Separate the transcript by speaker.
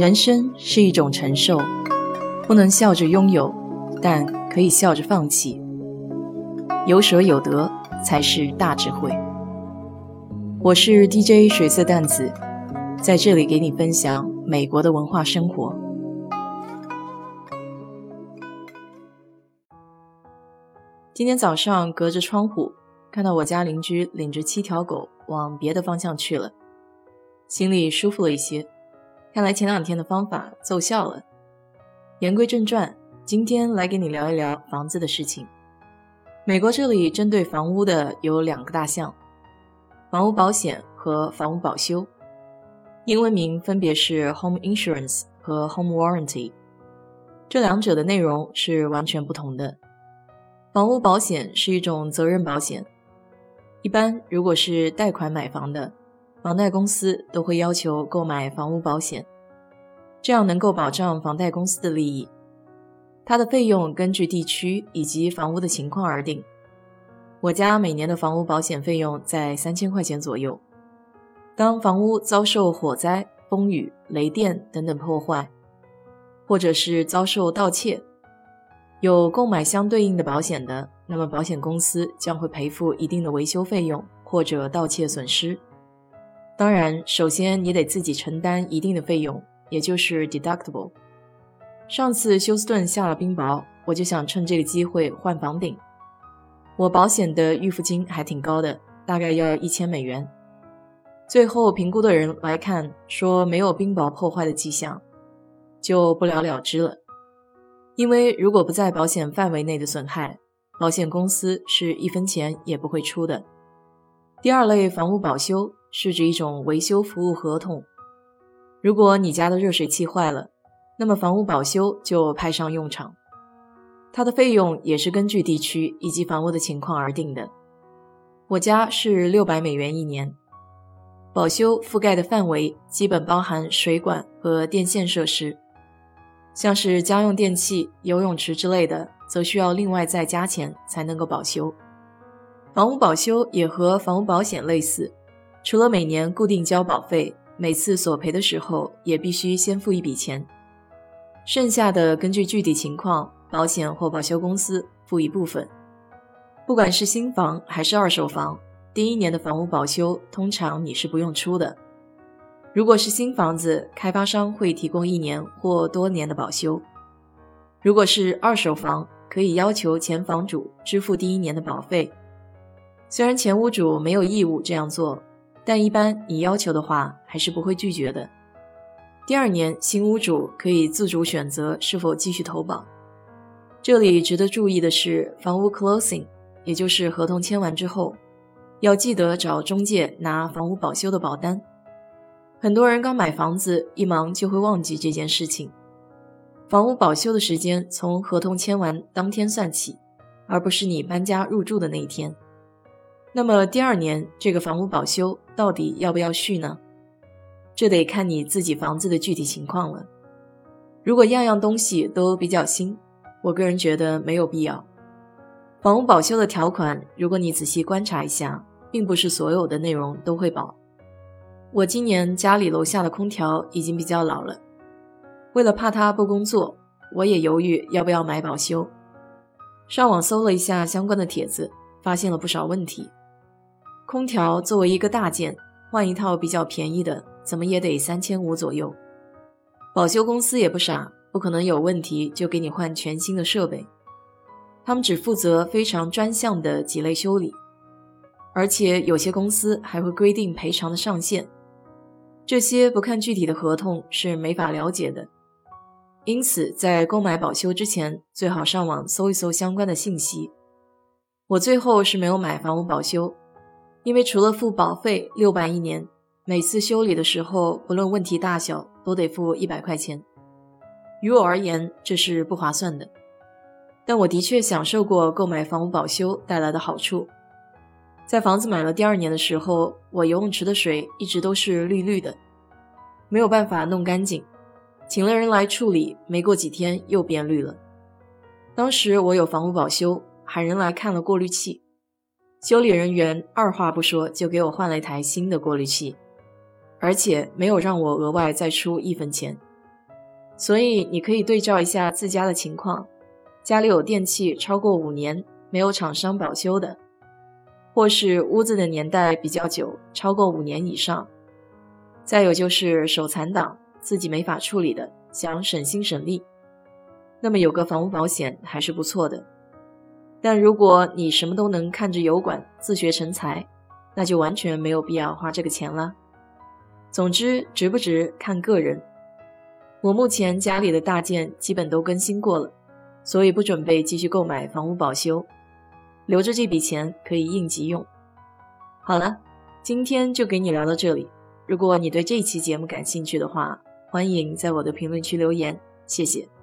Speaker 1: 人生是一种承受，不能笑着拥有，但可以笑着放弃。有舍有得才是大智慧。我是 DJ 水色淡子，在这里给你分享美国的文化生活。今天早上隔着窗户，看到我家邻居领着七条狗往别的方向去了，心里舒服了一些。看来前两天的方法奏效了。言归正传，今天来跟你聊一聊房子的事情。美国这里针对房屋的有两个大项：房屋保险和房屋保修，英文名分别是 Home Insurance 和 Home Warranty。这两者的内容是完全不同的。房屋保险是一种责任保险，一般如果是贷款买房的。房贷公司都会要求购买房屋保险，这样能够保障房贷公司的利益。它的费用根据地区以及房屋的情况而定。我家每年的房屋保险费用在三千块钱左右。当房屋遭受火灾、风雨、雷电等等破坏，或者是遭受盗窃，有购买相对应的保险的，那么保险公司将会赔付一定的维修费用或者盗窃损失。当然，首先你得自己承担一定的费用，也就是 deductible。上次休斯顿下了冰雹，我就想趁这个机会换房顶。我保险的预付金还挺高的，大概要一千美元。最后评估的人来看，说没有冰雹破坏的迹象，就不了了之了。因为如果不在保险范围内的损害，保险公司是一分钱也不会出的。第二类房屋保修。是指一种维修服务合同。如果你家的热水器坏了，那么房屋保修就派上用场。它的费用也是根据地区以及房屋的情况而定的。我家是六百美元一年，保修覆盖的范围基本包含水管和电线设施，像是家用电器、游泳池之类的，则需要另外再加钱才能够保修。房屋保修也和房屋保险类似。除了每年固定交保费，每次索赔的时候也必须先付一笔钱，剩下的根据具体情况，保险或保修公司付一部分。不管是新房还是二手房，第一年的房屋保修通常你是不用出的。如果是新房子，开发商会提供一年或多年的保修；如果是二手房，可以要求前房主支付第一年的保费，虽然前屋主没有义务这样做。但一般你要求的话，还是不会拒绝的。第二年，新屋主可以自主选择是否继续投保。这里值得注意的是，房屋 closing，也就是合同签完之后，要记得找中介拿房屋保修的保单。很多人刚买房子，一忙就会忘记这件事情。房屋保修的时间从合同签完当天算起，而不是你搬家入住的那一天。那么第二年这个房屋保修到底要不要续呢？这得看你自己房子的具体情况了。如果样样东西都比较新，我个人觉得没有必要。房屋保修的条款，如果你仔细观察一下，并不是所有的内容都会保。我今年家里楼下的空调已经比较老了，为了怕它不工作，我也犹豫要不要买保修。上网搜了一下相关的帖子，发现了不少问题。空调作为一个大件，换一套比较便宜的，怎么也得三千五左右。保修公司也不傻，不可能有问题就给你换全新的设备。他们只负责非常专项的几类修理，而且有些公司还会规定赔偿的上限，这些不看具体的合同是没法了解的。因此，在购买保修之前，最好上网搜一搜相关的信息。我最后是没有买房屋保修。因为除了付保费六百一年，每次修理的时候，不论问题大小，都得付一百块钱。于我而言，这是不划算的。但我的确享受过购买房屋保修带来的好处。在房子买了第二年的时候，我游泳池的水一直都是绿绿的，没有办法弄干净，请了人来处理，没过几天又变绿了。当时我有房屋保修，喊人来看了过滤器。修理人员二话不说就给我换了一台新的过滤器，而且没有让我额外再出一分钱，所以你可以对照一下自家的情况，家里有电器超过五年没有厂商保修的，或是屋子的年代比较久，超过五年以上，再有就是手残党自己没法处理的，想省心省力，那么有个房屋保险还是不错的。但如果你什么都能看着油管自学成才，那就完全没有必要花这个钱了。总之，值不值看个人。我目前家里的大件基本都更新过了，所以不准备继续购买房屋保修，留着这笔钱可以应急用。好了，今天就给你聊到这里。如果你对这期节目感兴趣的话，欢迎在我的评论区留言，谢谢。